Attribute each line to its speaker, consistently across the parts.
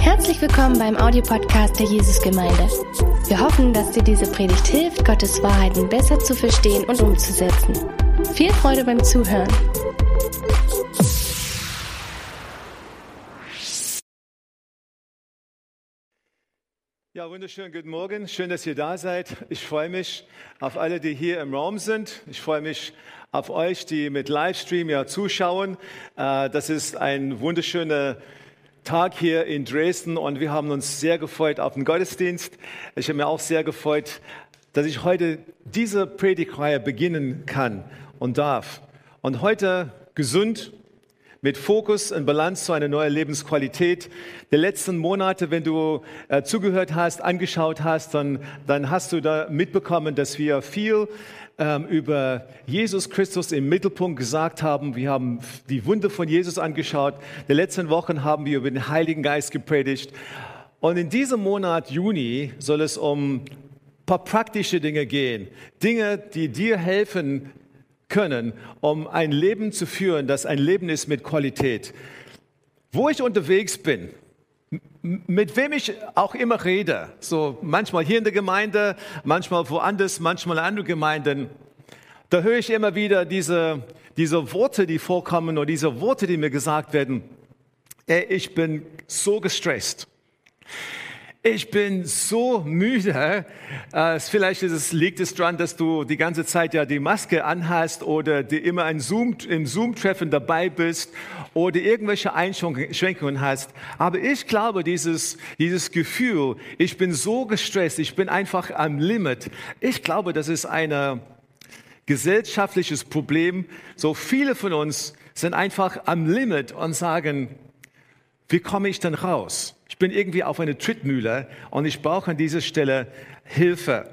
Speaker 1: Herzlich willkommen beim Audiopodcast der Jesusgemeinde. Wir hoffen, dass dir diese Predigt hilft, Gottes Wahrheiten besser zu verstehen und umzusetzen. Viel Freude beim Zuhören.
Speaker 2: Ja, wunderschönen guten Morgen. Schön, dass ihr da seid. Ich freue mich auf alle, die hier im Raum sind. Ich freue mich auf euch, die mit Livestream ja zuschauen. Äh, das ist ein wunderschöner Tag hier in Dresden und wir haben uns sehr gefreut auf den Gottesdienst. Ich habe mir auch sehr gefreut, dass ich heute diese Predigtreihe beginnen kann und darf. Und heute gesund mit Fokus und Balance zu einer neuen Lebensqualität. Die letzten Monate, wenn du äh, zugehört hast, angeschaut hast, dann, dann hast du da mitbekommen, dass wir viel ähm, über Jesus Christus im Mittelpunkt gesagt haben. Wir haben die Wunder von Jesus angeschaut. Die letzten Wochen haben wir über den Heiligen Geist gepredigt. Und in diesem Monat Juni soll es um ein paar praktische Dinge gehen. Dinge, die dir helfen, können, um ein Leben zu führen, das ein Leben ist mit Qualität. Wo ich unterwegs bin, mit wem ich auch immer rede, so manchmal hier in der Gemeinde, manchmal woanders, manchmal in anderen Gemeinden, da höre ich immer wieder diese, diese Worte, die vorkommen oder diese Worte, die mir gesagt werden. Ey, ich bin so gestresst ich bin so müde. Äh, vielleicht ist es, liegt es daran, dass du die ganze Zeit ja die Maske anhast oder die immer ein Zoom, im Zoom-Treffen dabei bist oder irgendwelche Einschränkungen hast. Aber ich glaube, dieses, dieses Gefühl, ich bin so gestresst, ich bin einfach am Limit. Ich glaube, das ist ein gesellschaftliches Problem. So viele von uns sind einfach am Limit und sagen, wie komme ich denn raus? Ich bin irgendwie auf einer Trittmühle und ich brauche an dieser Stelle Hilfe.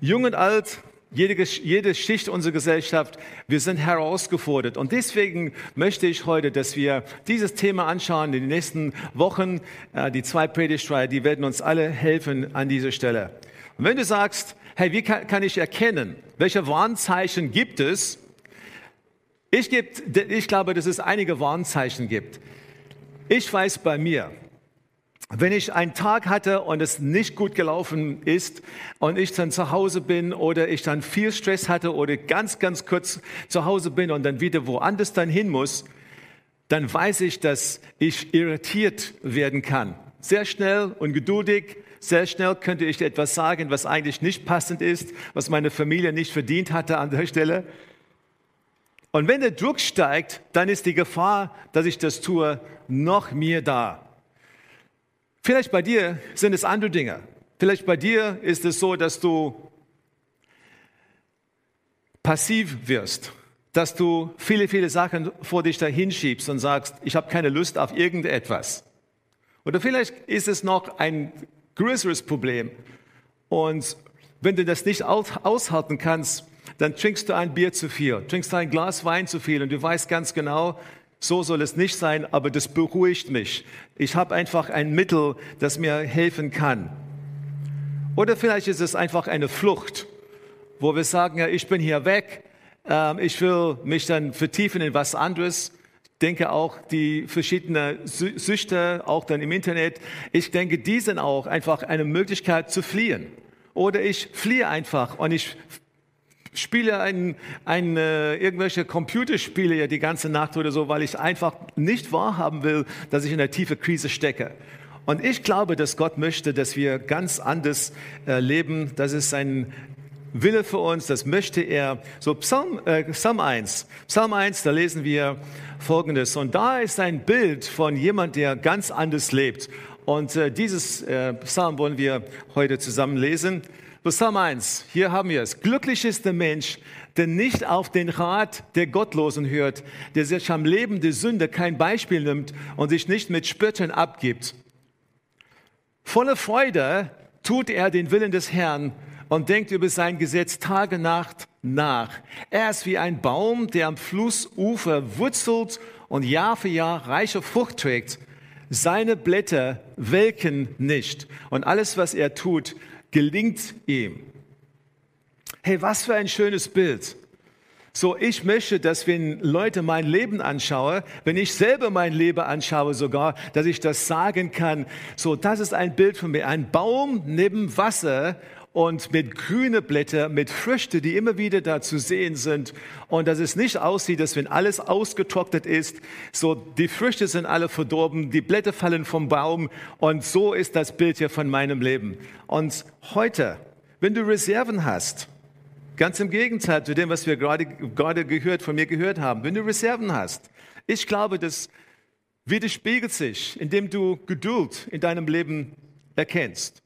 Speaker 2: Jung und alt, jede, jede Schicht unserer Gesellschaft, wir sind herausgefordert. Und deswegen möchte ich heute, dass wir dieses Thema anschauen in den nächsten Wochen. Äh, die zwei Predigtreihe, die werden uns alle helfen an dieser Stelle. Und wenn du sagst, hey, wie kann, kann ich erkennen, welche Warnzeichen gibt es? Ich, gibt, ich glaube, dass es einige Warnzeichen gibt. Ich weiß bei mir, wenn ich einen Tag hatte und es nicht gut gelaufen ist und ich dann zu Hause bin oder ich dann viel Stress hatte oder ganz, ganz kurz zu Hause bin und dann wieder woanders dann hin muss, dann weiß ich, dass ich irritiert werden kann. Sehr schnell und geduldig, sehr schnell könnte ich etwas sagen, was eigentlich nicht passend ist, was meine Familie nicht verdient hatte an der Stelle. Und wenn der Druck steigt, dann ist die Gefahr, dass ich das tue, noch mehr da. Vielleicht bei dir sind es andere Dinge. Vielleicht bei dir ist es so, dass du passiv wirst, dass du viele, viele Sachen vor dich dahin schiebst und sagst, ich habe keine Lust auf irgendetwas. Oder vielleicht ist es noch ein größeres Problem. Und wenn du das nicht aushalten kannst, dann trinkst du ein Bier zu viel, trinkst du ein Glas Wein zu viel und du weißt ganz genau, so soll es nicht sein, aber das beruhigt mich. Ich habe einfach ein Mittel, das mir helfen kann. Oder vielleicht ist es einfach eine Flucht, wo wir sagen, ja, ich bin hier weg, ähm, ich will mich dann vertiefen in was anderes. Ich denke auch die verschiedenen Süchte, auch dann im Internet, ich denke, die sind auch einfach eine Möglichkeit zu fliehen. Oder ich fliehe einfach und ich spiele ein, ein, äh, irgendwelche Computerspiele ja die ganze Nacht oder so, weil ich einfach nicht wahrhaben will, dass ich in einer tiefen Krise stecke. Und ich glaube, dass Gott möchte, dass wir ganz anders äh, leben. Das ist sein Wille für uns, das möchte er. So Psalm, äh, Psalm 1, Psalm 1, da lesen wir Folgendes. Und da ist ein Bild von jemand, der ganz anders lebt. Und äh, dieses äh, Psalm wollen wir heute zusammen lesen. Psalm 1, hier haben wir es. Glücklich ist der Mensch, der nicht auf den Rat der Gottlosen hört, der sich am Leben der Sünde kein Beispiel nimmt und sich nicht mit Spöttern abgibt. Voller Freude tut er den Willen des Herrn und denkt über sein Gesetz Tage Nacht nach. Er ist wie ein Baum, der am Flussufer wurzelt und Jahr für Jahr reiche Frucht trägt. Seine Blätter welken nicht und alles, was er tut, gelingt ihm. Hey, was für ein schönes Bild. So, ich möchte, dass wenn Leute mein Leben anschaue, wenn ich selber mein Leben anschaue sogar, dass ich das sagen kann. So, das ist ein Bild von mir. Ein Baum neben Wasser und mit grüne Blätter, mit Früchte, die immer wieder da zu sehen sind. Und dass es nicht aussieht, dass wenn alles ausgetrocknet ist, so die Früchte sind alle verdorben, die Blätter fallen vom Baum. Und so ist das Bild hier von meinem Leben. Und heute, wenn du Reserven hast, ganz im Gegenteil zu dem, was wir gerade, gerade gehört, von mir gehört haben, wenn du Reserven hast, ich glaube, das widerspiegelt sich, indem du Geduld in deinem Leben erkennst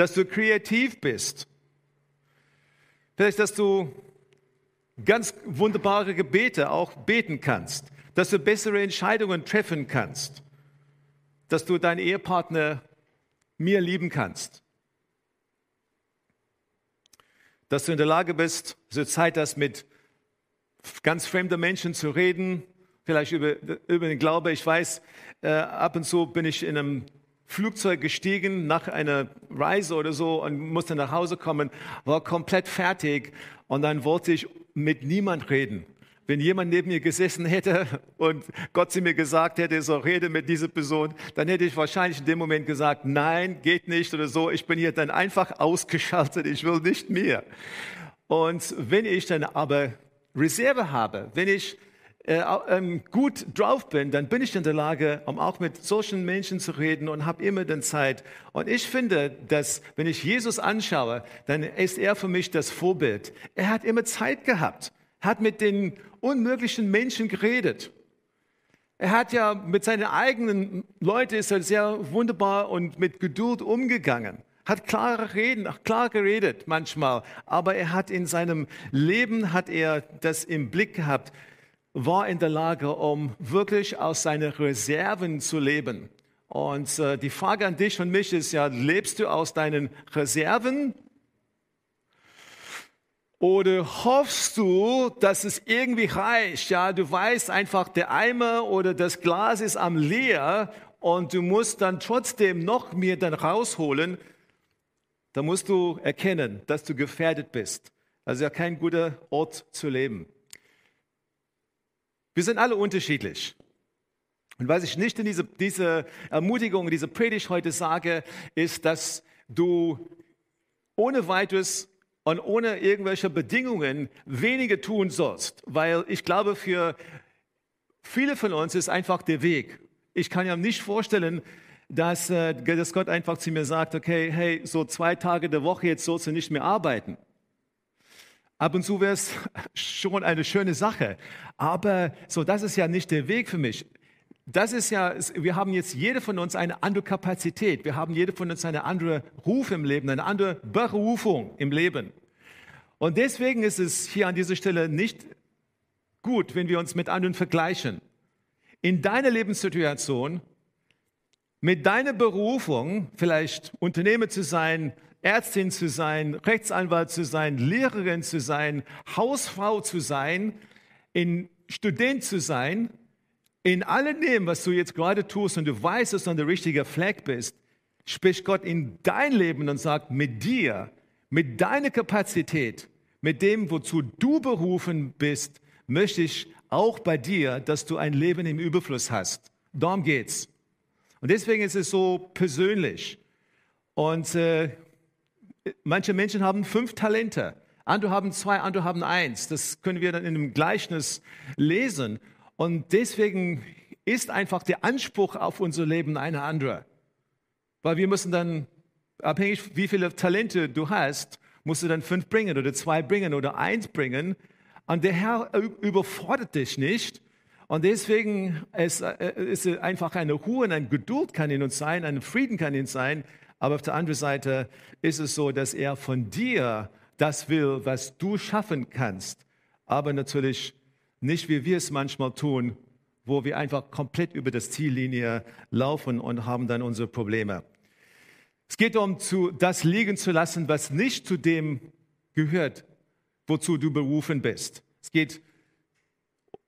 Speaker 2: dass du kreativ bist. Vielleicht, dass du ganz wunderbare Gebete auch beten kannst, dass du bessere Entscheidungen treffen kannst, dass du deinen Ehepartner mehr lieben kannst, dass du in der Lage bist, so Zeit hast, mit ganz fremden Menschen zu reden, vielleicht über, über den Glaube. Ich weiß, äh, ab und zu bin ich in einem Flugzeug gestiegen nach einer Reise oder so und musste nach Hause kommen, war komplett fertig und dann wollte ich mit niemand reden. Wenn jemand neben mir gesessen hätte und Gott zu mir gesagt hätte, so rede mit dieser Person, dann hätte ich wahrscheinlich in dem Moment gesagt, nein, geht nicht oder so. Ich bin hier dann einfach ausgeschaltet, ich will nicht mehr. Und wenn ich dann aber Reserve habe, wenn ich äh, ähm, gut drauf bin, dann bin ich in der Lage, um auch mit solchen Menschen zu reden und habe immer dann Zeit. Und ich finde, dass wenn ich Jesus anschaue, dann ist er für mich das Vorbild. Er hat immer Zeit gehabt, hat mit den unmöglichen Menschen geredet. Er hat ja mit seinen eigenen Leuten ist er sehr wunderbar und mit Geduld umgegangen hat klare Reden, klar geredet manchmal, aber er hat in seinem Leben hat er das im Blick gehabt, war in der Lage, um wirklich aus seinen Reserven zu leben. Und äh, die Frage an dich und mich ist ja, lebst du aus deinen Reserven? Oder hoffst du, dass es irgendwie reicht? Ja, du weißt einfach, der Eimer oder das Glas ist am leer und du musst dann trotzdem noch mehr dann rausholen. Da musst du erkennen, dass du gefährdet bist. Also ja kein guter Ort zu leben. Wir sind alle unterschiedlich. Und was ich nicht in diese, diese Ermutigung, diese Predigt heute sage, ist, dass du ohne weiteres und ohne irgendwelche Bedingungen weniger tun sollst. Weil ich glaube, für viele von uns ist einfach der Weg. Ich kann ja nicht vorstellen, dass, äh, dass Gott einfach zu mir sagt, okay, hey, so zwei Tage der Woche jetzt sollst du nicht mehr arbeiten. Ab und zu wäre es schon eine schöne Sache. Aber so, das ist ja nicht der Weg für mich. Das ist ja, wir haben jetzt jede von uns eine andere Kapazität. Wir haben jede von uns eine andere Ruf im Leben, eine andere Berufung im Leben. Und deswegen ist es hier an dieser Stelle nicht gut, wenn wir uns mit anderen vergleichen. In deiner Lebenssituation, mit deiner Berufung, vielleicht Unternehmer zu sein, Ärztin zu sein, Rechtsanwalt zu sein, Lehrerin zu sein, Hausfrau zu sein, in Student zu sein, in allem dem, was du jetzt gerade tust und du weißt, dass du an der richtigen Fleck bist, spricht Gott in dein Leben und sagt, mit dir, mit deiner Kapazität, mit dem, wozu du berufen bist, möchte ich auch bei dir, dass du ein Leben im Überfluss hast. Darum geht's. Und deswegen ist es so persönlich. Und äh, Manche Menschen haben fünf Talente, andere haben zwei, andere haben eins. Das können wir dann in einem Gleichnis lesen. Und deswegen ist einfach der Anspruch auf unser Leben eine andere. Weil wir müssen dann, abhängig wie viele Talente du hast, musst du dann fünf bringen oder zwei bringen oder eins bringen. Und der Herr überfordert dich nicht. Und deswegen ist, es äh, einfach eine Ruhe und eine Geduld kann in uns sein, ein Frieden kann in uns sein, aber auf der anderen Seite ist es so, dass er von dir das will, was du schaffen kannst. Aber natürlich nicht, wie wir es manchmal tun, wo wir einfach komplett über das Ziellinie laufen und haben dann unsere Probleme. Es geht darum, zu, das liegen zu lassen, was nicht zu dem gehört, wozu du berufen bist. Es geht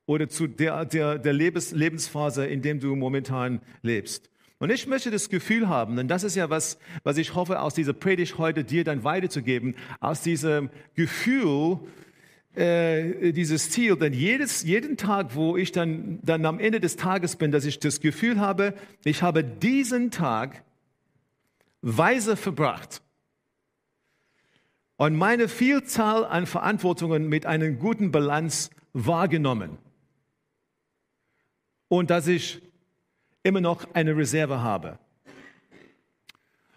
Speaker 2: oder zu der, der, der Lebens, Lebensphase, in dem du momentan lebst. Und ich möchte das Gefühl haben, denn das ist ja was, was ich hoffe, aus dieser Predigt heute dir dann weiterzugeben, aus diesem Gefühl, äh, dieses Ziel, denn jedes, jeden Tag, wo ich dann, dann am Ende des Tages bin, dass ich das Gefühl habe, ich habe diesen Tag weise verbracht. Und meine Vielzahl an Verantwortungen mit einer guten Balance wahrgenommen. Und dass ich immer noch eine Reserve habe.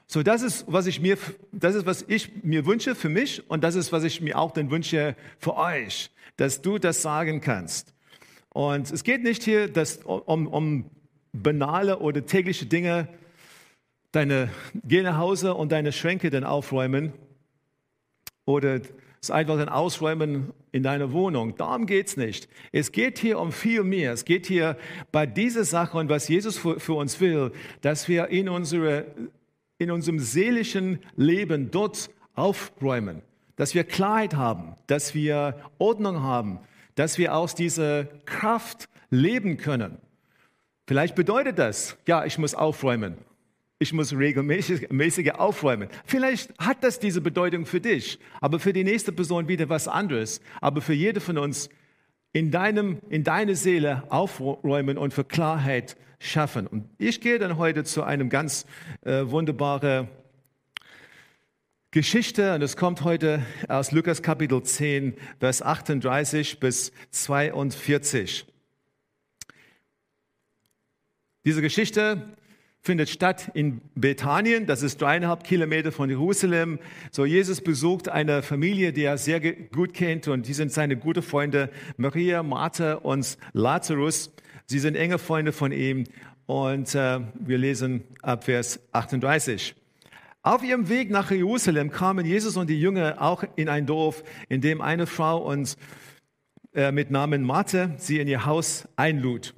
Speaker 2: So, das ist, was ich mir, das ist, was ich mir wünsche für mich und das ist, was ich mir auch dann wünsche für euch, dass du das sagen kannst. Und es geht nicht hier dass, um, um banale oder tägliche Dinge, deine, geh nach Hause und deine Schränke dann aufräumen oder es einfach dann ausräumen in deiner Wohnung. Darum geht es nicht. Es geht hier um viel mehr. Es geht hier bei dieser Sache und was Jesus für, für uns will, dass wir in unsere in unserem seelischen Leben dort aufräumen, dass wir Klarheit haben, dass wir Ordnung haben, dass wir aus dieser Kraft leben können. Vielleicht bedeutet das, ja, ich muss aufräumen. Ich muss regelmäßig aufräumen. Vielleicht hat das diese Bedeutung für dich, aber für die nächste Person wieder was anderes. Aber für jede von uns in, deinem, in deine Seele aufräumen und für Klarheit schaffen. Und ich gehe dann heute zu einem ganz äh, wunderbaren Geschichte und es kommt heute aus Lukas Kapitel 10, Vers 38 bis 42. Diese Geschichte findet statt in Bethanien, das ist dreieinhalb Kilometer von Jerusalem. So, Jesus besucht eine Familie, die er sehr gut kennt und die sind seine guten Freunde Maria, Martha und Lazarus. Sie sind enge Freunde von ihm und äh, wir lesen ab Vers 38. Auf ihrem Weg nach Jerusalem kamen Jesus und die Jünger auch in ein Dorf, in dem eine Frau uns äh, mit Namen Martha sie in ihr Haus einlud.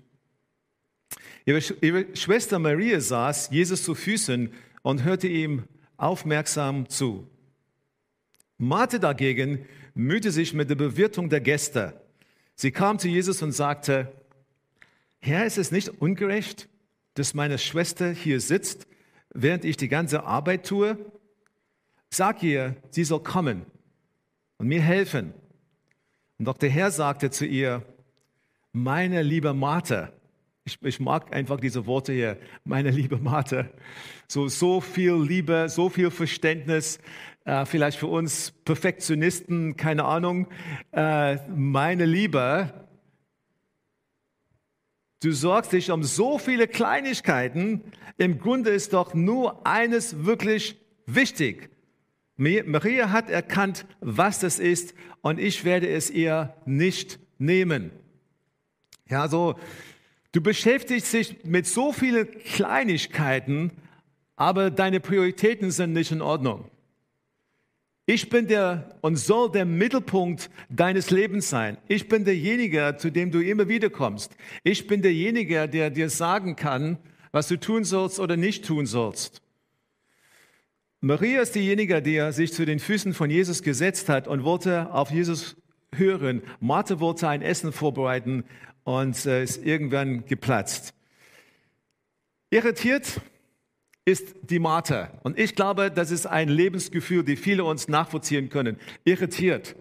Speaker 2: Ihre, ihre Schwester Maria saß Jesus zu Füßen und hörte ihm aufmerksam zu. Martha dagegen mühte sich mit der Bewirtung der Gäste. Sie kam zu Jesus und sagte, Herr, ist es nicht ungerecht, dass meine Schwester hier sitzt, während ich die ganze Arbeit tue? Sag ihr, sie soll kommen und mir helfen. Und doch der Herr sagte zu ihr, meine liebe Martha, ich, ich, mag einfach diese Worte hier, meine liebe Martha. So, so viel Liebe, so viel Verständnis, äh, vielleicht für uns Perfektionisten, keine Ahnung. Äh, meine Liebe, du sorgst dich um so viele Kleinigkeiten. Im Grunde ist doch nur eines wirklich wichtig. Maria hat erkannt, was das ist, und ich werde es ihr nicht nehmen. Ja, so Du beschäftigst dich mit so vielen Kleinigkeiten, aber deine Prioritäten sind nicht in Ordnung. Ich bin der und soll der Mittelpunkt deines Lebens sein. Ich bin derjenige, zu dem du immer wieder kommst. Ich bin derjenige, der dir sagen kann, was du tun sollst oder nicht tun sollst. Maria ist diejenige, die sich zu den Füßen von Jesus gesetzt hat und wollte auf Jesus hören. Martha wollte ein Essen vorbereiten und äh, ist irgendwann geplatzt. Irritiert ist die Martha. Und ich glaube, das ist ein Lebensgefühl, die viele uns nachvollziehen können. Irritiert.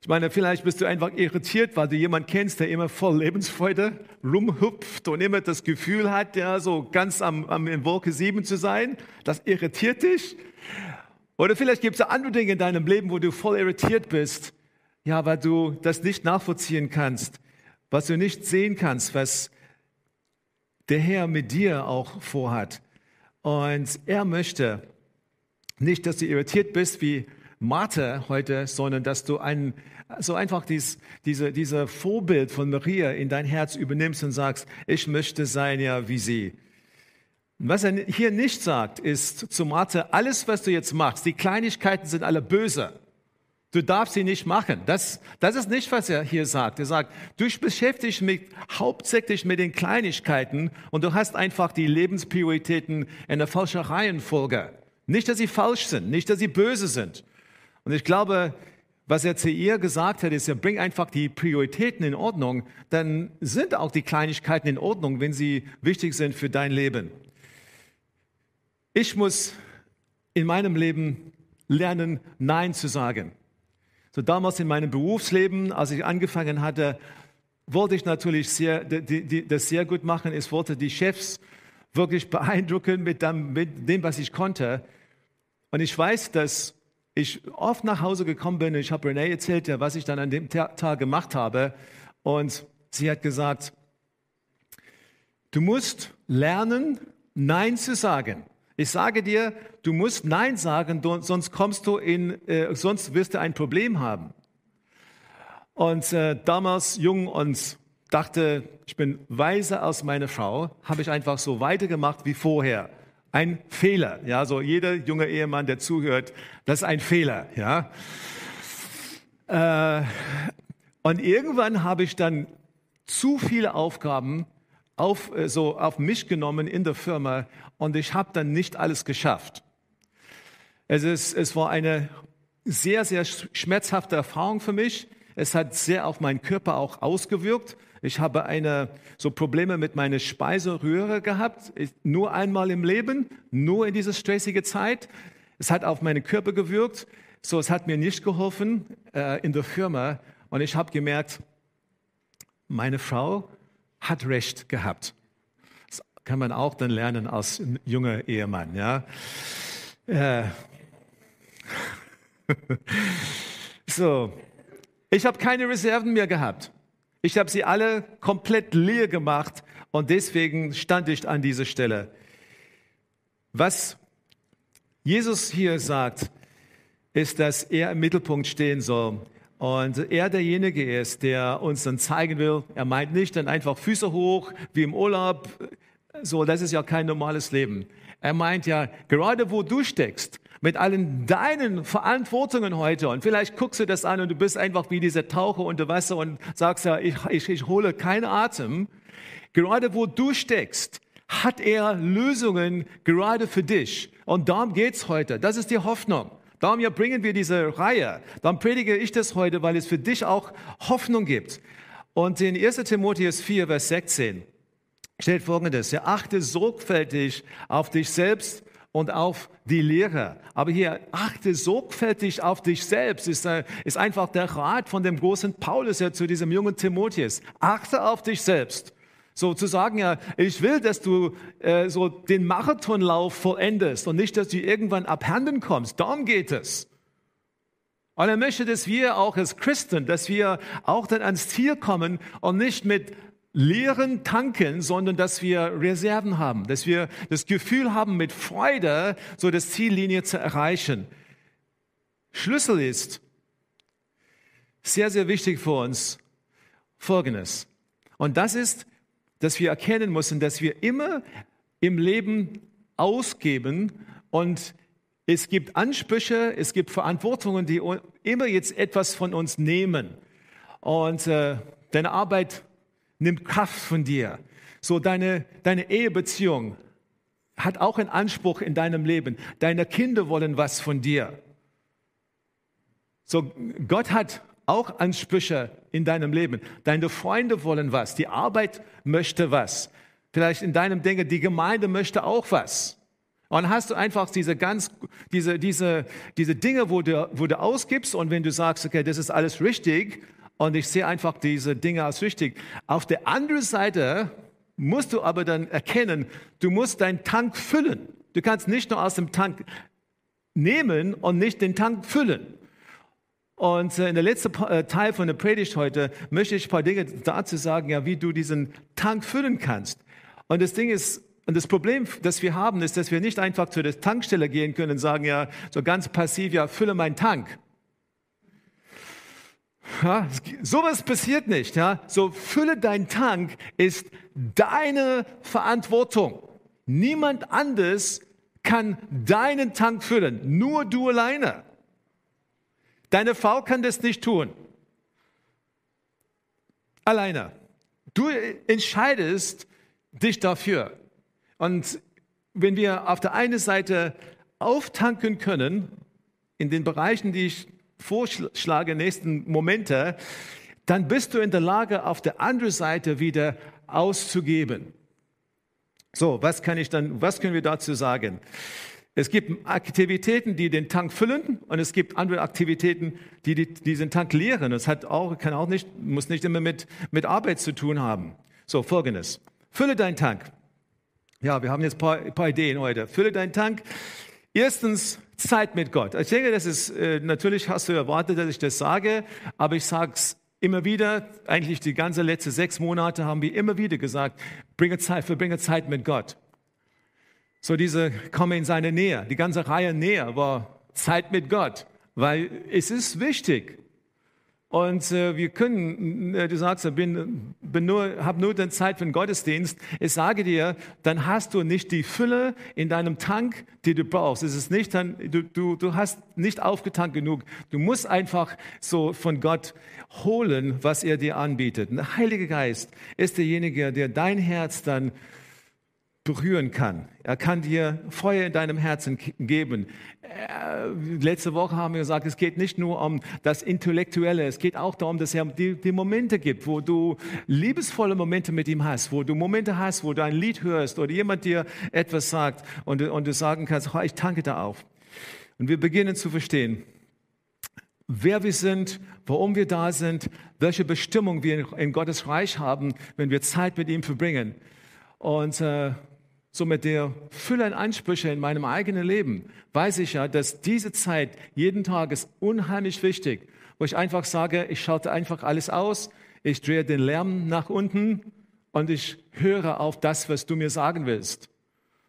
Speaker 2: Ich meine, vielleicht bist du einfach irritiert, weil du jemanden kennst, der immer voll Lebensfreude rumhüpft und immer das Gefühl hat, ja, so ganz am, am in Wolke 7 zu sein. Das irritiert dich. Oder vielleicht gibt es andere Dinge in deinem Leben, wo du voll irritiert bist. Ja, weil du das nicht nachvollziehen kannst was du nicht sehen kannst, was der Herr mit dir auch vorhat. Und er möchte nicht, dass du irritiert bist wie Martha heute, sondern dass du ein, so einfach dies, diese, diese Vorbild von Maria in dein Herz übernimmst und sagst, ich möchte sein ja wie sie. Was er hier nicht sagt, ist zu Martha, alles, was du jetzt machst, die Kleinigkeiten sind alle böse. Du darfst sie nicht machen. Das, das ist nicht, was er hier sagt. Er sagt, du beschäftigst mich hauptsächlich mit den Kleinigkeiten und du hast einfach die Lebensprioritäten in der falschen Reihenfolge. Nicht, dass sie falsch sind, nicht, dass sie böse sind. Und ich glaube, was er zu ihr gesagt hat, ist, er bringt einfach die Prioritäten in Ordnung, dann sind auch die Kleinigkeiten in Ordnung, wenn sie wichtig sind für dein Leben. Ich muss in meinem Leben lernen, Nein zu sagen. So damals in meinem Berufsleben, als ich angefangen hatte, wollte ich natürlich sehr, die, die, das sehr gut machen. Ich wollte die Chefs wirklich beeindrucken mit dem, mit dem, was ich konnte. Und ich weiß, dass ich oft nach Hause gekommen bin. Ich habe Renee erzählt, was ich dann an dem Tag gemacht habe. Und sie hat gesagt, du musst lernen, Nein zu sagen. Ich sage dir, du musst Nein sagen, sonst kommst du in, äh, sonst wirst du ein Problem haben. Und äh, damals jung und dachte, ich bin weiser als meine Frau, habe ich einfach so weitergemacht wie vorher. Ein Fehler, ja, so jeder junge Ehemann, der zuhört, das ist ein Fehler, ja. Äh, und irgendwann habe ich dann zu viele Aufgaben auf, äh, so auf mich genommen in der Firma und ich habe dann nicht alles geschafft. Es, ist, es war eine sehr, sehr schmerzhafte Erfahrung für mich. Es hat sehr auf meinen Körper auch ausgewirkt. Ich habe eine, so Probleme mit meiner Speiseröhre gehabt, nur einmal im Leben, nur in dieser stressige Zeit. Es hat auf meinen Körper gewirkt, so es hat mir nicht geholfen äh, in der Firma. Und ich habe gemerkt, meine Frau hat recht gehabt. Das kann man auch dann lernen als junger Ehemann. Ja. Äh. so, ich habe keine Reserven mehr gehabt. Ich habe sie alle komplett leer gemacht und deswegen stand ich an dieser Stelle. Was Jesus hier sagt, ist, dass er im Mittelpunkt stehen soll und er derjenige ist, der uns dann zeigen will, er meint nicht dann einfach Füße hoch wie im Urlaub, so, das ist ja kein normales Leben. Er meint ja, gerade wo du steckst, mit allen deinen Verantwortungen heute. Und vielleicht guckst du das an und du bist einfach wie dieser Taucher unter Wasser und sagst ja, ich, ich, ich hole keinen Atem. Gerade wo du steckst, hat er Lösungen gerade für dich. Und darum geht's heute. Das ist die Hoffnung. Darum ja bringen wir diese Reihe. Darum predige ich das heute, weil es für dich auch Hoffnung gibt. Und in 1 Timotheus 4, Vers 16 steht folgendes. Ja, achte sorgfältig auf dich selbst und auf die Lehre. Aber hier achte sorgfältig auf dich selbst, ist, äh, ist einfach der Rat von dem großen Paulus ja zu diesem jungen Timotheus. Achte auf dich selbst. So zu sagen, ja, ich will, dass du äh, so den Marathonlauf vollendest und nicht, dass du irgendwann abhanden kommst. Darum geht es. Und er möchte, dass wir auch als Christen, dass wir auch dann ans Ziel kommen und nicht mit leeren tanken, sondern dass wir Reserven haben, dass wir das Gefühl haben, mit Freude so das Ziellinie zu erreichen. Schlüssel ist sehr, sehr wichtig für uns Folgendes. Und das ist, dass wir erkennen müssen, dass wir immer im Leben ausgeben und es gibt Ansprüche, es gibt Verantwortungen, die immer jetzt etwas von uns nehmen. Und äh, deine Arbeit nimmt Kraft von dir. So deine, deine Ehebeziehung hat auch einen Anspruch in deinem Leben. Deine Kinder wollen was von dir. So Gott hat auch Ansprüche in deinem Leben. Deine Freunde wollen was. Die Arbeit möchte was. Vielleicht in deinem Denken, die Gemeinde möchte auch was. Und hast du einfach diese ganz, diese, diese, diese Dinge, wo du, wo du ausgibst und wenn du sagst, okay, das ist alles richtig, und ich sehe einfach diese Dinge als wichtig. Auf der anderen Seite musst du aber dann erkennen, du musst deinen Tank füllen. Du kannst nicht nur aus dem Tank nehmen und nicht den Tank füllen. Und äh, in der letzten äh, Teil von der Predigt heute möchte ich ein paar Dinge dazu sagen, ja, wie du diesen Tank füllen kannst. Und das Ding ist, und das Problem, das wir haben, ist, dass wir nicht einfach zu der Tankstelle gehen können und sagen, ja, so ganz passiv, ja, fülle meinen Tank. Ja, sowas passiert nicht. Ja? So fülle dein Tank ist deine Verantwortung. Niemand anders kann deinen Tank füllen, nur du alleine. Deine Frau kann das nicht tun. Alleine. Du entscheidest dich dafür. Und wenn wir auf der einen Seite auftanken können, in den Bereichen, die ich vorschlage, nächsten Momente, dann bist du in der Lage, auf der anderen Seite wieder auszugeben. So, was kann ich dann, was können wir dazu sagen? Es gibt Aktivitäten, die den Tank füllen und es gibt andere Aktivitäten, die, die diesen Tank leeren. Das hat auch, kann auch nicht, muss nicht immer mit, mit Arbeit zu tun haben. So, folgendes. Fülle deinen Tank. Ja, wir haben jetzt ein paar, paar Ideen heute. Fülle deinen Tank. Erstens, Zeit mit Gott. Ich denke, das ist, äh, natürlich hast du erwartet, dass ich das sage, aber ich sage es immer wieder, eigentlich die ganze letzte sechs Monate haben wir immer wieder gesagt, bringe Zeit, verbringe Zeit mit Gott. So diese komme in seine Nähe. Die ganze Reihe näher war Zeit mit Gott, weil es ist wichtig. Und äh, wir können, äh, du sagst, ich bin, bin nur, habe nur die Zeit für den Gottesdienst. Ich sage dir, dann hast du nicht die Fülle in deinem Tank, die du brauchst. Es ist nicht, dann, du, du, du hast nicht aufgetankt genug. Du musst einfach so von Gott holen, was er dir anbietet. der Heilige Geist ist derjenige, der dein Herz dann berühren kann. Er kann dir Feuer in deinem Herzen geben. Äh, letzte Woche haben wir gesagt, es geht nicht nur um das Intellektuelle, es geht auch darum, dass er die, die Momente gibt, wo du liebesvolle Momente mit ihm hast, wo du Momente hast, wo du ein Lied hörst oder jemand dir etwas sagt und, und du sagen kannst, oh, ich tanke da auf. Und wir beginnen zu verstehen, wer wir sind, warum wir da sind, welche Bestimmung wir in Gottes Reich haben, wenn wir Zeit mit ihm verbringen. Und äh, so mit der Fülle an Ansprüche in meinem eigenen Leben, weiß ich ja, dass diese Zeit jeden Tag ist unheimlich wichtig, wo ich einfach sage, ich schalte einfach alles aus, ich drehe den Lärm nach unten und ich höre auf das, was du mir sagen willst.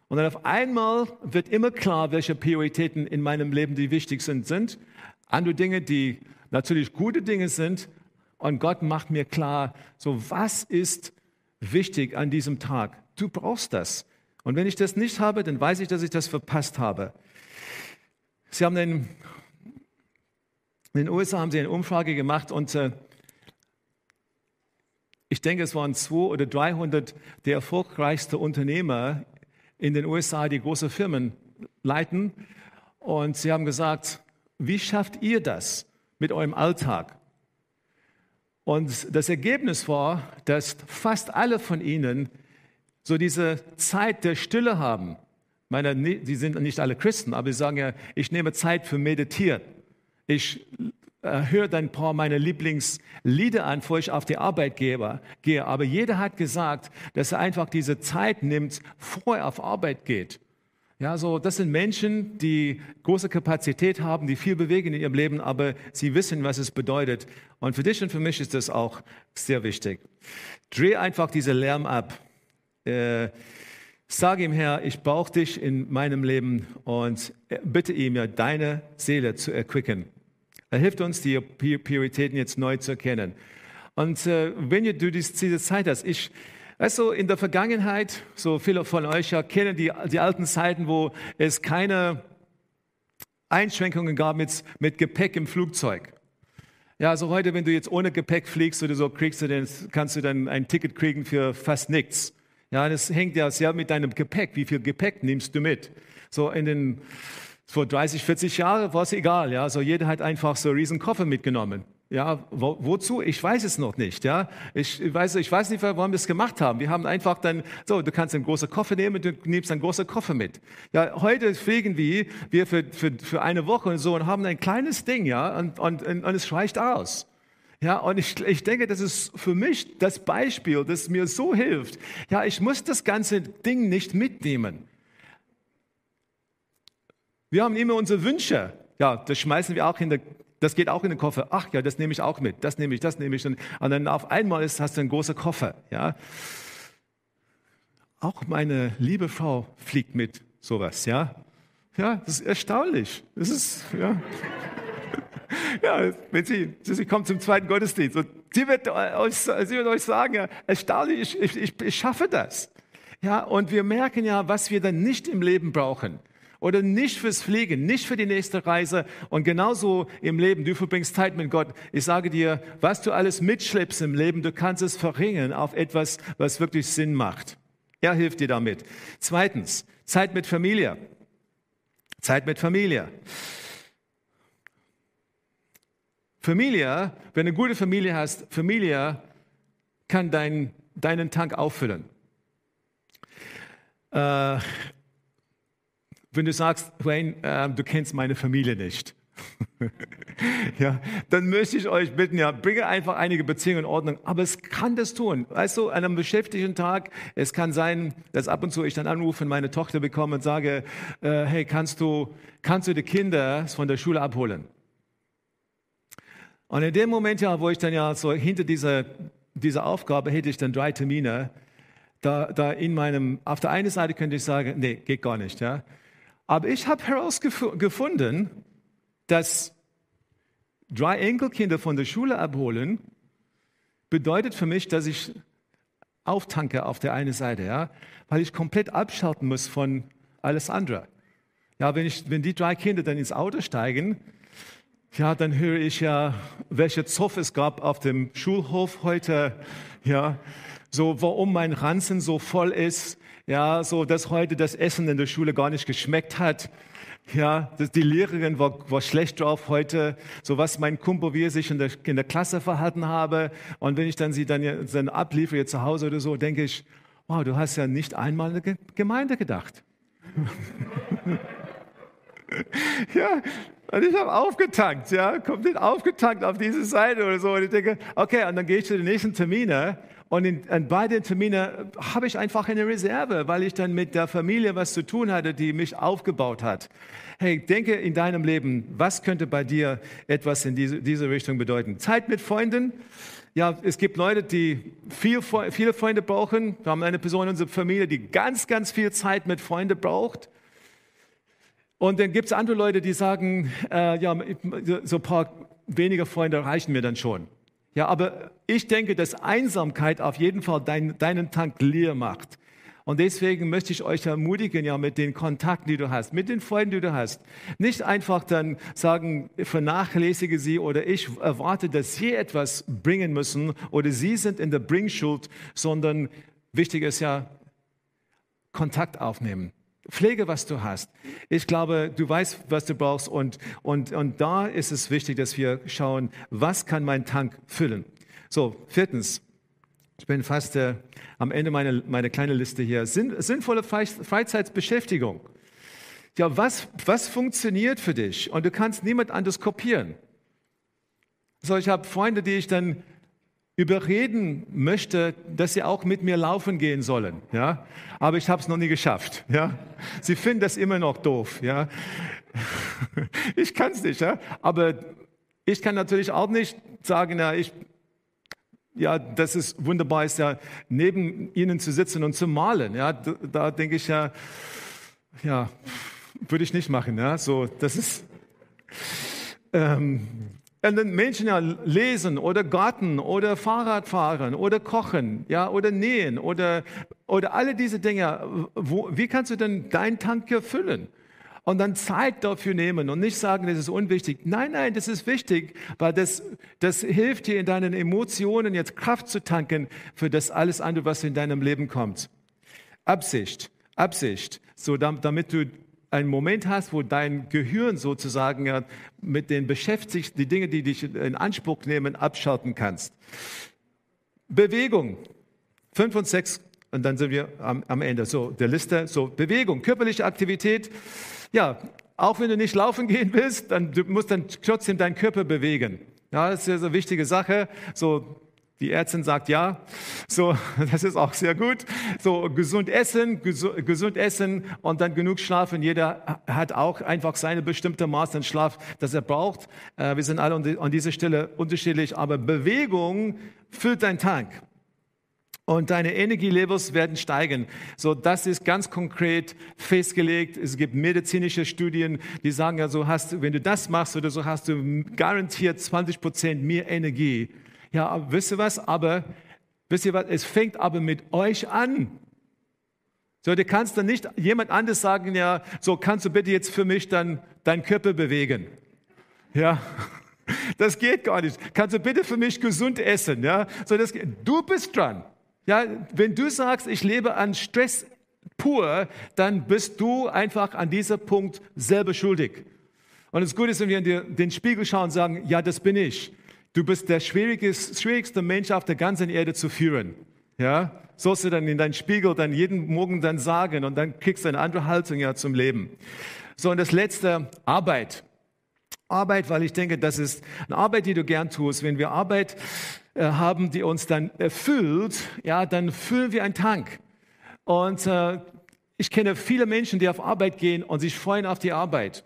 Speaker 2: Und dann auf einmal wird immer klar, welche Prioritäten in meinem Leben die wichtig sind, sind. Andere Dinge, die natürlich gute Dinge sind. Und Gott macht mir klar, so was ist wichtig an diesem Tag. Du brauchst das. Und wenn ich das nicht habe, dann weiß ich, dass ich das verpasst habe. Sie haben den, in den USA haben sie eine Umfrage gemacht und äh, ich denke, es waren 200 oder 300 der erfolgreichsten Unternehmer in den USA, die große Firmen leiten. Und sie haben gesagt, wie schafft ihr das mit eurem Alltag? Und das Ergebnis war, dass fast alle von ihnen so diese Zeit der Stille haben. Meine, die sind nicht alle Christen, aber sie sagen ja, ich nehme Zeit für Meditieren. Ich äh, höre dann ein paar meiner Lieblingslieder an, bevor ich auf die Arbeit gehe. Aber jeder hat gesagt, dass er einfach diese Zeit nimmt, bevor er auf Arbeit geht. Ja, so, das sind Menschen, die große Kapazität haben, die viel bewegen in ihrem Leben, aber sie wissen, was es bedeutet. Und für dich und für mich ist das auch sehr wichtig. Dreh einfach diese Lärm ab. Äh, sag ihm, Herr, ich brauche dich in meinem Leben und bitte ihm ja, deine Seele zu erquicken. Er hilft uns, die Prioritäten jetzt neu zu erkennen. Und äh, wenn du diese Zeit hast, ich, also in der Vergangenheit, so viele von euch ja kennen die, die alten Zeiten, wo es keine Einschränkungen gab mit, mit Gepäck im Flugzeug. Ja, also heute, wenn du jetzt ohne Gepäck fliegst oder so, kriegst du dann, kannst du dann ein Ticket kriegen für fast nichts. Ja, das hängt ja sehr mit deinem Gepäck. Wie viel Gepäck nimmst du mit? So in den, vor 30, 40 Jahren war es egal. Ja, so jeder hat einfach so einen riesen Koffer mitgenommen. Ja, wo, wozu? Ich weiß es noch nicht. Ja, ich weiß, ich weiß nicht, warum wir es gemacht haben. Wir haben einfach dann, so, du kannst einen großen Koffer nehmen, du nimmst einen großen Koffer mit. Ja, heute fliegen wir, wir für, für, für eine Woche und so und haben ein kleines Ding, ja, und, und, und es reicht aus. Ja, und ich, ich denke, das ist für mich das Beispiel, das mir so hilft. Ja, ich muss das ganze Ding nicht mitnehmen. Wir haben immer unsere Wünsche. Ja, das schmeißen wir auch in der, das geht auch in den Koffer. Ach ja, das nehme ich auch mit. Das nehme ich, das nehme ich. Und, dann auf einmal ist, hast du einen großen Koffer. Ja. Auch meine liebe Frau fliegt mit sowas. Ja, ja, das ist erstaunlich. Das ist, ja ja, sie, sie kommt zum zweiten Gottesdienst und sie wird euch, sie wird euch sagen, ja, erstaunlich, ich, ich, ich schaffe das. Ja, und wir merken ja, was wir dann nicht im Leben brauchen oder nicht fürs Fliegen, nicht für die nächste Reise und genauso im Leben. Du verbringst Zeit mit Gott. Ich sage dir, was du alles mitschleppst im Leben, du kannst es verringern auf etwas, was wirklich Sinn macht. Er hilft dir damit. Zweitens, Zeit mit Familie. Zeit mit Familie. Familie, wenn du eine gute Familie hast, Familie kann dein, deinen Tank auffüllen. Äh, wenn du sagst, Wayne, äh, du kennst meine Familie nicht. ja, dann möchte ich euch bitten, ja, bringe einfach einige Beziehungen in Ordnung. Aber es kann das tun. Weißt du, an einem beschäftigten Tag, es kann sein, dass ab und zu ich dann Anrufe von meiner Tochter bekomme und sage, äh, hey, kannst du, kannst du die Kinder von der Schule abholen? Und in dem Moment, ja, wo ich dann ja so hinter dieser, dieser Aufgabe hätte ich dann drei Termine, da, da in meinem, auf der einen Seite könnte ich sagen, nee, geht gar nicht, ja. Aber ich habe herausgefunden, dass drei Enkelkinder von der Schule abholen, bedeutet für mich, dass ich auftanke auf der einen Seite, ja, weil ich komplett abschalten muss von alles andere. Ja, wenn, ich, wenn die drei Kinder dann ins Auto steigen, ja, dann höre ich ja, welche Zoff es gab auf dem Schulhof heute, ja, so warum mein Ranzen so voll ist, ja, so dass heute das Essen in der Schule gar nicht geschmeckt hat, ja, die Lehrerin war, war schlecht drauf heute, so was mein Kumpel, wie er sich in der, in der Klasse verhalten habe. Und wenn ich dann sie dann, dann abliefere zu Hause oder so, denke ich, wow, du hast ja nicht einmal an eine Gemeinde gedacht. ja, und ich habe aufgetankt, ja, komplett aufgetankt auf diese Seite oder so. Und ich denke, okay, und dann gehe ich zu den nächsten Terminen und, in, in bei den Terminen habe ich einfach eine Reserve, weil ich dann mit der Familie was zu tun hatte, die mich aufgebaut hat. Hey, denke in deinem Leben, was könnte bei dir etwas in diese, diese Richtung bedeuten? Zeit mit Freunden. Ja, es gibt Leute, die viel, viele Freunde brauchen. Wir haben eine Person in unserer Familie, die ganz, ganz viel Zeit mit Freunden braucht. Und dann gibt es andere Leute, die sagen, äh, ja, so ein paar weniger Freunde reichen mir dann schon. Ja, aber ich denke, dass Einsamkeit auf jeden Fall dein, deinen Tank leer macht. Und deswegen möchte ich euch ermutigen, ja, mit den Kontakten, die du hast, mit den Freunden, die du hast, nicht einfach dann sagen, vernachlässige sie oder ich erwarte, dass sie etwas bringen müssen oder sie sind in der Bringschuld, sondern wichtig ist ja, Kontakt aufnehmen. Pflege, was du hast. Ich glaube, du weißt, was du brauchst und, und, und da ist es wichtig, dass wir schauen, was kann mein Tank füllen. So, viertens, ich bin fast äh, am Ende meiner, meiner kleinen Liste hier. Sinn, sinnvolle Freizeitbeschäftigung. Ja, was, was funktioniert für dich? Und du kannst niemand anderes kopieren. So, ich habe Freunde, die ich dann überreden möchte, dass sie auch mit mir laufen gehen sollen. Ja? Aber ich habe es noch nie geschafft. Ja? Sie finden das immer noch doof. Ja? Ich kann es nicht. Ja? Aber ich kann natürlich auch nicht sagen, ja, ich, ja, das ist wunderbar, ist ja neben ihnen zu sitzen und zu malen. Ja? Da, da denke ich ja, ja, würde ich nicht machen. Ja? So, das ist... Ähm, und dann Menschen ja lesen oder Garten oder Fahrrad fahren oder kochen, ja, oder nähen oder, oder alle diese Dinge. Wo, wie kannst du denn deinen Tank füllen? Und dann Zeit dafür nehmen und nicht sagen, das ist unwichtig. Nein, nein, das ist wichtig, weil das, das hilft dir in deinen Emotionen jetzt Kraft zu tanken für das alles andere, was in deinem Leben kommt. Absicht, Absicht, so damit du einen Moment hast, wo dein Gehirn sozusagen mit den beschäftigt, die Dinge, die dich in Anspruch nehmen, abschalten kannst. Bewegung. Fünf und sechs, und dann sind wir am, am Ende so der Liste. So, Bewegung, körperliche Aktivität. Ja, auch wenn du nicht laufen gehen willst, dann du musst dann trotzdem deinen Körper bewegen. Ja, das ist eine wichtige Sache. So die Ärztin sagt ja. So, das ist auch sehr gut. So, gesund essen, gesund essen und dann genug schlafen. Jeder hat auch einfach seine bestimmte Maß an Schlaf, das er braucht. Äh, wir sind alle an dieser Stelle unterschiedlich, aber Bewegung füllt deinen Tank. Und deine Energielevels werden steigen. So, das ist ganz konkret festgelegt. Es gibt medizinische Studien, die sagen ja, so hast, wenn du das machst oder so hast du garantiert 20 Prozent mehr Energie ja, wisst ihr was? Aber, wisst ihr was? Es fängt aber mit euch an. So, du kannst dann nicht jemand anderes sagen, ja, so kannst du bitte jetzt für mich dann deinen Körper bewegen. Ja. Das geht gar nicht. Kannst du bitte für mich gesund essen? Ja, so das, du bist dran. Ja, wenn du sagst, ich lebe an Stress pur, dann bist du einfach an diesem Punkt selber schuldig. Und es gut ist, wenn wir in den Spiegel schauen und sagen, ja, das bin ich. Du bist der schwierigste, Mensch auf der ganzen Erde zu führen. Ja? sollst du dann in deinen Spiegel dann jeden Morgen dann sagen und dann kriegst du eine andere Haltung ja zum Leben. So, und das letzte, Arbeit. Arbeit, weil ich denke, das ist eine Arbeit, die du gern tust. Wenn wir Arbeit äh, haben, die uns dann erfüllt, ja, dann füllen wir einen Tank. Und äh, ich kenne viele Menschen, die auf Arbeit gehen und sich freuen auf die Arbeit.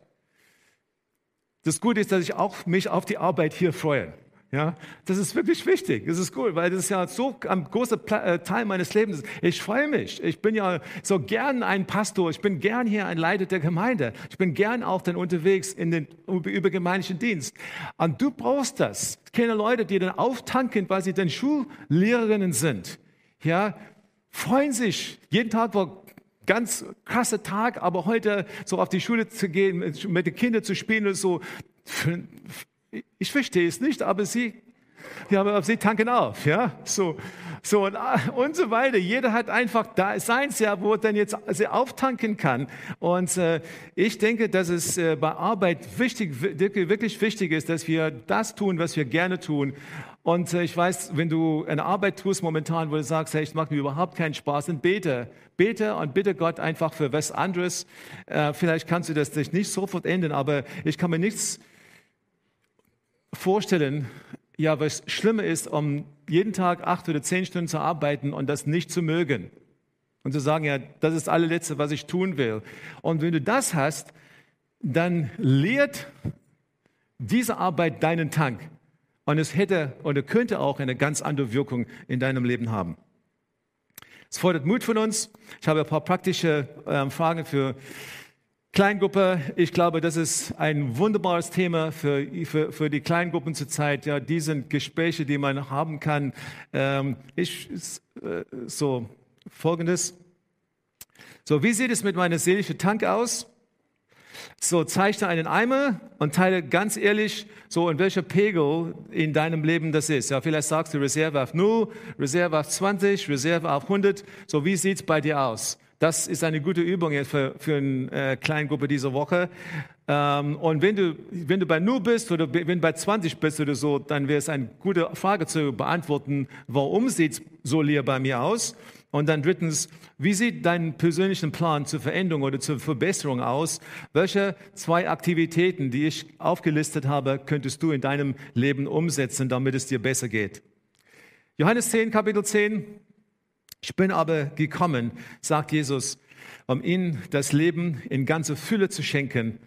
Speaker 2: Das Gute ist, dass ich auch mich auf die Arbeit hier freue. Ja, das ist wirklich wichtig. Das ist cool, weil das ist ja so ein großer äh, Teil meines Lebens. Ich freue mich. Ich bin ja so gern ein Pastor. Ich bin gern hier ein Leiter der Gemeinde. Ich bin gern auch dann unterwegs in den übergemeindlichen Dienst. Und du brauchst das. Ich kenne Leute, die dann auftanken, weil sie dann Schullehrerinnen sind. Ja, freuen sich. Jeden Tag war ganz krasser Tag, aber heute so auf die Schule zu gehen, mit den Kindern zu spielen und so. Ich verstehe es nicht, aber sie, ja, aber sie tanken auf, ja, so, so und, und so weiter. Jeder hat einfach da seins ja, wo er dann jetzt sie auftanken kann. Und äh, ich denke, dass es äh, bei Arbeit wichtig, wirklich wichtig ist, dass wir das tun, was wir gerne tun und äh, ich weiß, wenn du eine Arbeit tust momentan, wo du sagst, hey, es macht mir überhaupt keinen Spaß, dann bete. Bete und bitte Gott einfach für was anderes. Äh, vielleicht kannst du das nicht sofort ändern, aber ich kann mir nichts vorstellen, ja, was schlimmer ist, um jeden Tag acht oder zehn Stunden zu arbeiten und das nicht zu mögen. Und zu sagen, ja, das ist das allerletzte, was ich tun will. Und wenn du das hast, dann lehrt diese Arbeit deinen Tank. Und es hätte oder könnte auch eine ganz andere Wirkung in deinem Leben haben. Es fordert Mut von uns. Ich habe ein paar praktische äh, Fragen für Kleingruppe. Ich glaube, das ist ein wunderbares Thema für, für, für die Kleingruppen zurzeit. Ja, die sind Gespräche, die man haben kann. Ähm, ich, äh, so, folgendes. So, wie sieht es mit meiner seelischen Tank aus? So, zeichne einen Eimer und teile ganz ehrlich, so in welcher Pegel in deinem Leben das ist. Ja, vielleicht sagst du Reserve auf 0, Reserve auf 20, Reserve auf 100. So, wie sieht's bei dir aus? Das ist eine gute Übung jetzt für, für eine äh, Kleingruppe diese Woche. Ähm, und wenn du, wenn du bei 0 bist oder wenn du bei 20 bist oder so, dann wäre es eine gute Frage zu beantworten, warum sieht's so leer bei mir aus? Und dann drittens, wie sieht dein persönlicher Plan zur Veränderung oder zur Verbesserung aus? Welche zwei Aktivitäten, die ich aufgelistet habe, könntest du in deinem Leben umsetzen, damit es dir besser geht? Johannes 10, Kapitel 10. Ich bin aber gekommen, sagt Jesus, um ihnen das Leben in ganzer Fülle zu schenken.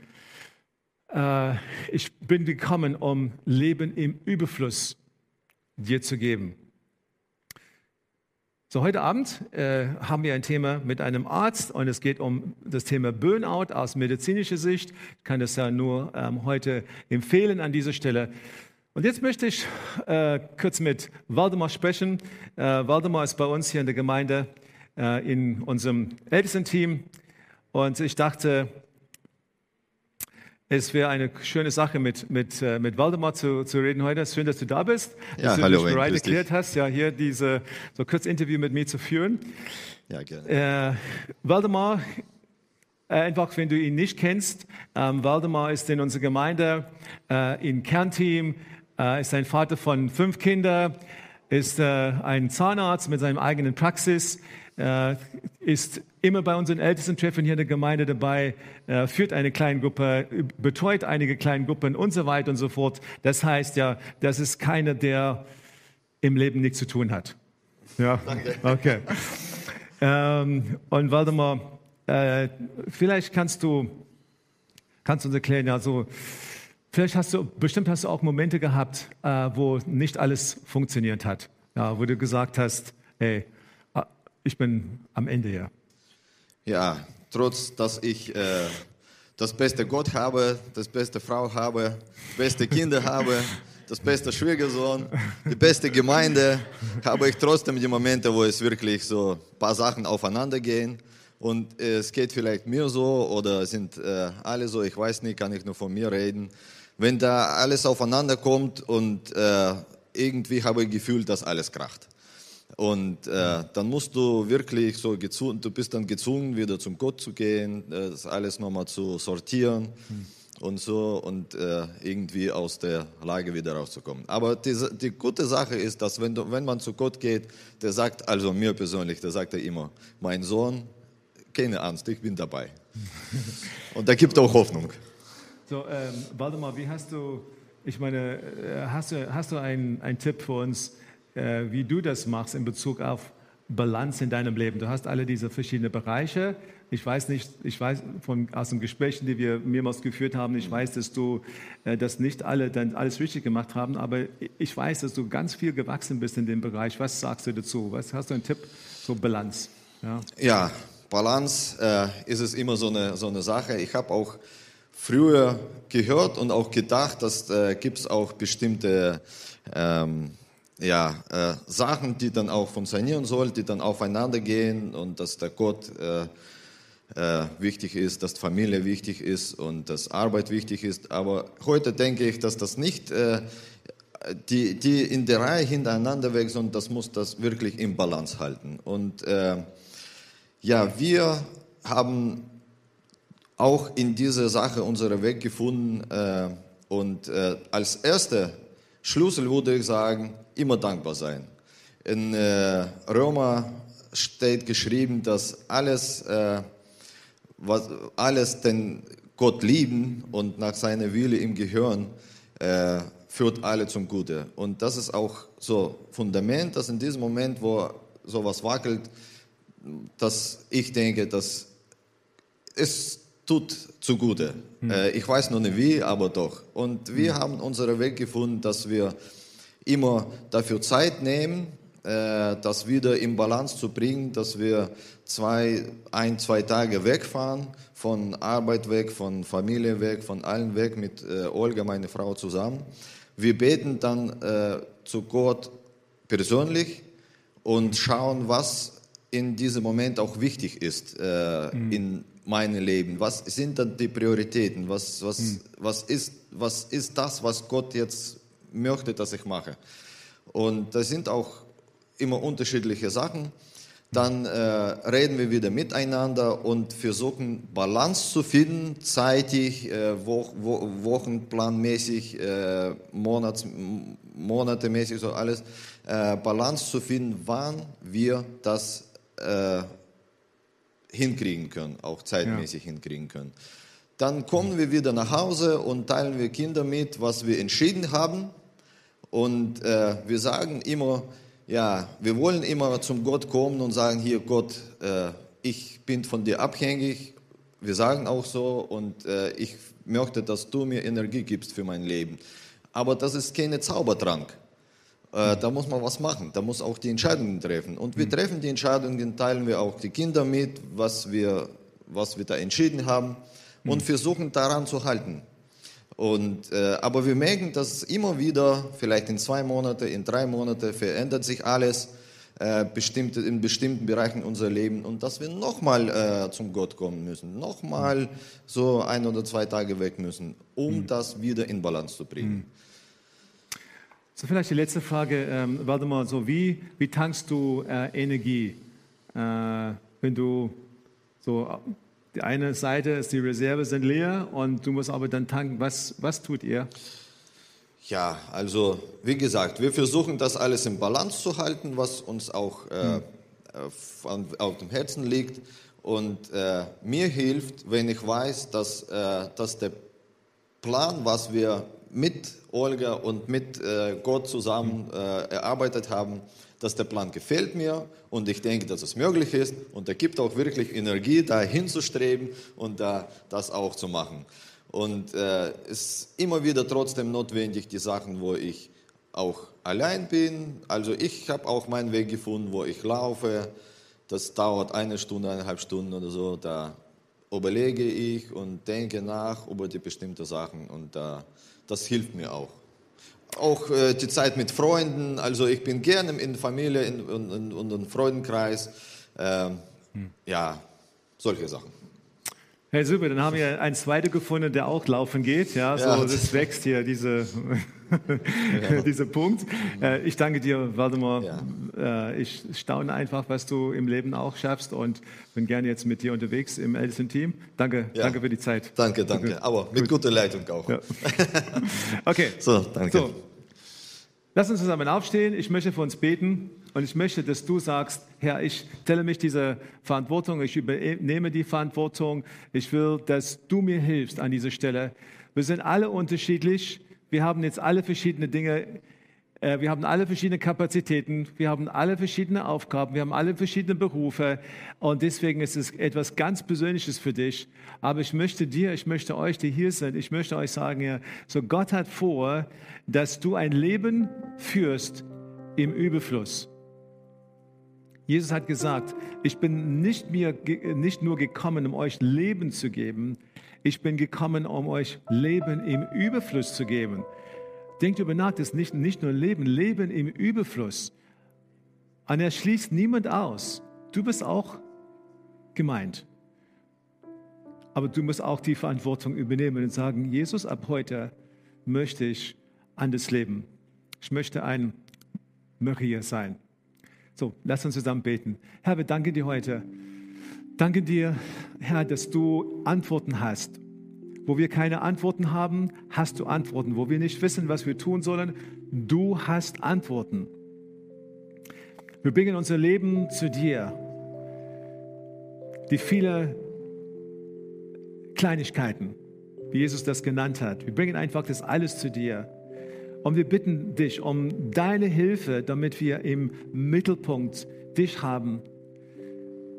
Speaker 2: Äh, ich bin gekommen, um Leben im Überfluss dir zu geben. So, heute Abend äh, haben wir ein Thema mit einem Arzt und es geht um das Thema Burnout aus medizinischer Sicht. Ich kann das ja nur ähm, heute empfehlen an dieser Stelle. Und jetzt möchte ich äh, kurz mit Waldemar sprechen. Äh, Waldemar ist bei uns hier in der Gemeinde äh, in unserem Ältestenteam und ich dachte, es wäre eine schöne Sache, mit, mit, äh, mit Waldemar zu, zu reden heute. Schön, dass du da bist,
Speaker 3: ja,
Speaker 2: dass du
Speaker 3: hallo,
Speaker 2: dich bereit erklärt hast, ja, hier diese so kurz Interview mit mir zu führen.
Speaker 3: Ja, gerne.
Speaker 2: Äh, Waldemar, äh, einfach, wenn du ihn nicht kennst, ähm, Waldemar ist in unserer Gemeinde äh, im Kernteam, äh, ist ein Vater von fünf Kindern, ist äh, ein Zahnarzt mit seinem eigenen Praxis, äh, ist immer bei unseren Ältestentreffen hier in der Gemeinde dabei, äh, führt eine Kleingruppe, betreut einige Kleingruppen und so weiter und so fort. Das heißt ja, das ist keiner, der im Leben nichts zu tun hat. Ja, Danke. okay. Ähm, und Waldemar, vielleicht kannst du, kannst du uns erklären, ja, so, vielleicht hast du, bestimmt hast du auch Momente gehabt, äh, wo nicht alles funktioniert hat, ja, wo du gesagt hast, hey, ich bin am Ende ja.
Speaker 3: Ja, trotz dass ich äh, das beste Gott habe, das beste Frau habe, beste Kinder habe, das beste Schwiegersohn, die beste Gemeinde, habe ich trotzdem die Momente, wo es wirklich so ein paar Sachen aufeinander gehen. Und es geht vielleicht mir so oder sind äh, alle so, ich weiß nicht, kann ich nur von mir reden. Wenn da alles aufeinander kommt und äh, irgendwie habe ich Gefühl, dass alles kracht. Und äh, dann musst du wirklich so gezwungen, du bist dann gezwungen, wieder zum Gott zu gehen, äh, das alles nochmal zu sortieren. Mhm. und so und äh, irgendwie aus der Lage wieder rauszukommen. Aber die, die gute Sache ist, dass wenn, du, wenn man zu Gott geht, der sagt, also mir persönlich, der sagt er immer, mein Sohn, keine Angst, ich bin dabei. und da gibt auch Hoffnung.
Speaker 2: So, ähm, Waldemar, wie hast du, ich meine, äh, hast du, hast du einen, einen Tipp für uns, äh, wie du das machst in Bezug auf Balance in deinem Leben? Du hast alle diese verschiedenen Bereiche. Ich weiß nicht, ich weiß von, aus den Gesprächen, die wir mehrmals geführt haben, ich weiß, dass du äh, das nicht alle dann alles richtig gemacht haben, aber ich weiß, dass du ganz viel gewachsen bist in dem Bereich. Was sagst du dazu? Was hast du einen Tipp zur Balance?
Speaker 3: Ja, ja Balance äh, ist es immer so eine, so eine Sache. Ich habe auch früher gehört und auch gedacht, dass äh, gibt es auch bestimmte ähm, ja, äh, Sachen, die dann auch funktionieren sollen, die dann aufeinander gehen und dass der Gott äh, äh, wichtig ist, dass Familie wichtig ist und dass Arbeit wichtig ist. Aber heute denke ich, dass das nicht äh, die, die in der Reihe hintereinander weg, sondern das muss das wirklich im Balance halten. Und äh, ja, wir haben auch in dieser Sache unseren Weg gefunden. Äh, und äh, als erster Schlüssel würde ich sagen, immer dankbar sein. In äh, Römer steht geschrieben, dass alles was alles den Gott lieben und nach seiner Wille im Gehören, äh, führt alle zum Gute. Und das ist auch so Fundament, dass in diesem Moment, wo sowas wackelt, dass ich denke, dass es tut zugute. Hm. Äh, ich weiß noch nicht wie, aber doch. Und wir hm. haben unseren Weg gefunden, dass wir immer dafür Zeit nehmen, äh, das wieder in Balance zu bringen, dass wir zwei, ein, zwei Tage wegfahren, von Arbeit weg, von Familie weg, von allen weg mit äh, Olga, meine Frau, zusammen. Wir beten dann äh, zu Gott persönlich und schauen, was in diesem Moment auch wichtig ist äh, mhm. in meinem Leben. Was sind dann die Prioritäten? Was, was, mhm. was, ist, was ist das, was Gott jetzt möchte, dass ich mache? Und das sind auch immer unterschiedliche Sachen. Dann äh, reden wir wieder miteinander und versuchen Balance zu finden, zeitig, äh, wo, wo, wochenplanmäßig, äh, Monats, monatemäßig, so alles, äh, Balance zu finden, wann wir das äh, hinkriegen können, auch zeitmäßig ja. hinkriegen können. Dann kommen wir wieder nach Hause und teilen wir Kinder mit, was wir entschieden haben. Und äh, wir sagen immer, ja, wir wollen immer zum Gott kommen und sagen, hier Gott, äh, ich bin von dir abhängig. Wir sagen auch so und äh, ich möchte, dass du mir Energie gibst für mein Leben. Aber das ist keine Zaubertrank. Äh, da muss man was machen. Da muss auch die Entscheidungen treffen. Und wir mhm. treffen die Entscheidungen, teilen wir auch die Kinder mit, was wir, was wir da entschieden haben und mhm. versuchen daran zu halten. Und, äh, aber wir merken, dass immer wieder, vielleicht in zwei Monaten, in drei Monaten, verändert sich alles äh, bestimmte, in bestimmten Bereichen unser Leben und dass wir nochmal äh, zum Gott kommen müssen, nochmal so ein oder zwei Tage weg müssen, um mhm. das wieder in Balance zu bringen. Mhm.
Speaker 2: So, vielleicht die letzte Frage, ähm, Waldemar, so wie, wie tankst du äh, Energie, äh, wenn du so die eine Seite ist, die Reserve sind leer und du musst aber dann tanken. Was, was tut ihr?
Speaker 3: Ja, also wie gesagt, wir versuchen das alles im Balance zu halten, was uns auch äh, hm. auf, auf, dem Herzen liegt. Und äh, mir hilft, wenn ich weiß, dass, äh, dass der Plan, was wir mit Olga und mit äh, Gott zusammen äh, erarbeitet haben, dass der Plan gefällt mir und ich denke, dass es möglich ist und er gibt auch wirklich Energie, da hinzustreben und da das auch zu machen. Und äh, es äh, ist immer wieder trotzdem notwendig, die Sachen, wo ich auch allein bin. Also ich habe auch meinen Weg gefunden, wo ich laufe. Das dauert eine Stunde, eineinhalb Stunden oder so. Da überlege ich und denke nach über die bestimmten Sachen und äh, das hilft mir auch auch äh, die Zeit mit Freunden. Also ich bin gerne in Familie und in, in, in, Freundenkreis. Ähm, hm. Ja, solche Sachen.
Speaker 2: Hey, super, dann haben wir einen zweiten gefunden, der auch laufen geht. Ja, so, ja. das wächst hier, diese. dieser Punkt. Äh, ich danke dir, Waldemar.
Speaker 3: Ja.
Speaker 2: Äh, ich staune einfach, was du im Leben auch schaffst und bin gerne jetzt mit dir unterwegs im Ältesten-Team. Danke,
Speaker 3: Ja.
Speaker 2: danke für die Zeit.
Speaker 3: Danke, danke. Aber mit guter Leitung auch.
Speaker 2: Okay.
Speaker 3: So, danke.
Speaker 2: So, lass uns zusammen aufstehen. Ich möchte für uns beten und ich möchte, dass du sagst, Herr, ich stelle mich dieser Verantwortung, ich übernehme die Verantwortung. Ich will, dass du mir hilfst an dieser Stelle. Wir sind alle unterschiedlich. Wir haben jetzt alle verschiedene Dinge. äh, Wir haben alle verschiedene Kapazitäten, wir haben alle verschiedene Aufgaben, wir haben alle verschiedene Berufe und deswegen ist es etwas ganz Persönliches für dich. Aber ich möchte dir, ich möchte euch, die hier sind, ich möchte euch sagen, ja, so Gott hat vor, dass du ein Leben führst im Überfluss. Jesus hat gesagt, ich bin nicht, mir, nicht nur gekommen, um euch Leben zu geben, ich bin gekommen, um euch Leben im Überfluss zu geben. Denkt über nach, das ist nicht, nicht nur Leben, Leben im Überfluss. Und er schließt niemand aus. Du bist auch gemeint. Aber du musst auch die Verantwortung übernehmen und sagen, Jesus, ab heute möchte ich anders leben. Ich möchte ein Maria sein. So, lass uns zusammen beten. Herr, wir danken dir heute. Danke dir, Herr, dass du Antworten hast. Wo wir keine Antworten haben, hast du Antworten. Wo wir nicht wissen, was wir tun sollen, du hast Antworten. Wir bringen unser Leben zu dir. Die viele Kleinigkeiten, wie Jesus das genannt hat. Wir bringen einfach das alles zu dir. Und wir bitten dich um deine Hilfe, damit wir im Mittelpunkt dich haben.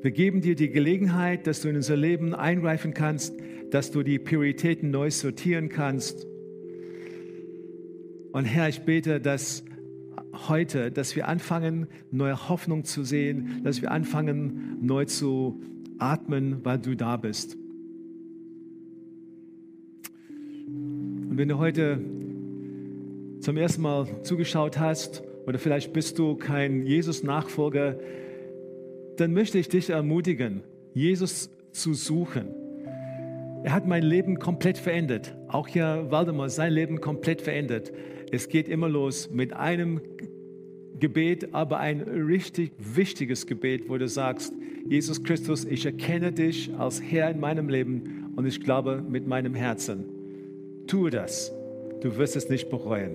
Speaker 2: Wir geben dir die Gelegenheit, dass du in unser Leben eingreifen kannst, dass du die Prioritäten neu sortieren kannst. Und Herr, ich bete, dass heute, dass wir anfangen, neue Hoffnung zu sehen, dass wir anfangen, neu zu atmen, weil du da bist. Und wenn du heute zum ersten Mal zugeschaut hast oder vielleicht bist du kein Jesus-Nachfolger, dann möchte ich dich ermutigen, Jesus zu suchen. Er hat mein Leben komplett verändert. Auch hier Waldemar, sein Leben komplett verändert. Es geht immer los mit einem Gebet, aber ein richtig wichtiges Gebet, wo du sagst, Jesus Christus, ich erkenne dich als Herr in meinem Leben und ich glaube mit meinem Herzen. Tue das. Du wirst es nicht bereuen.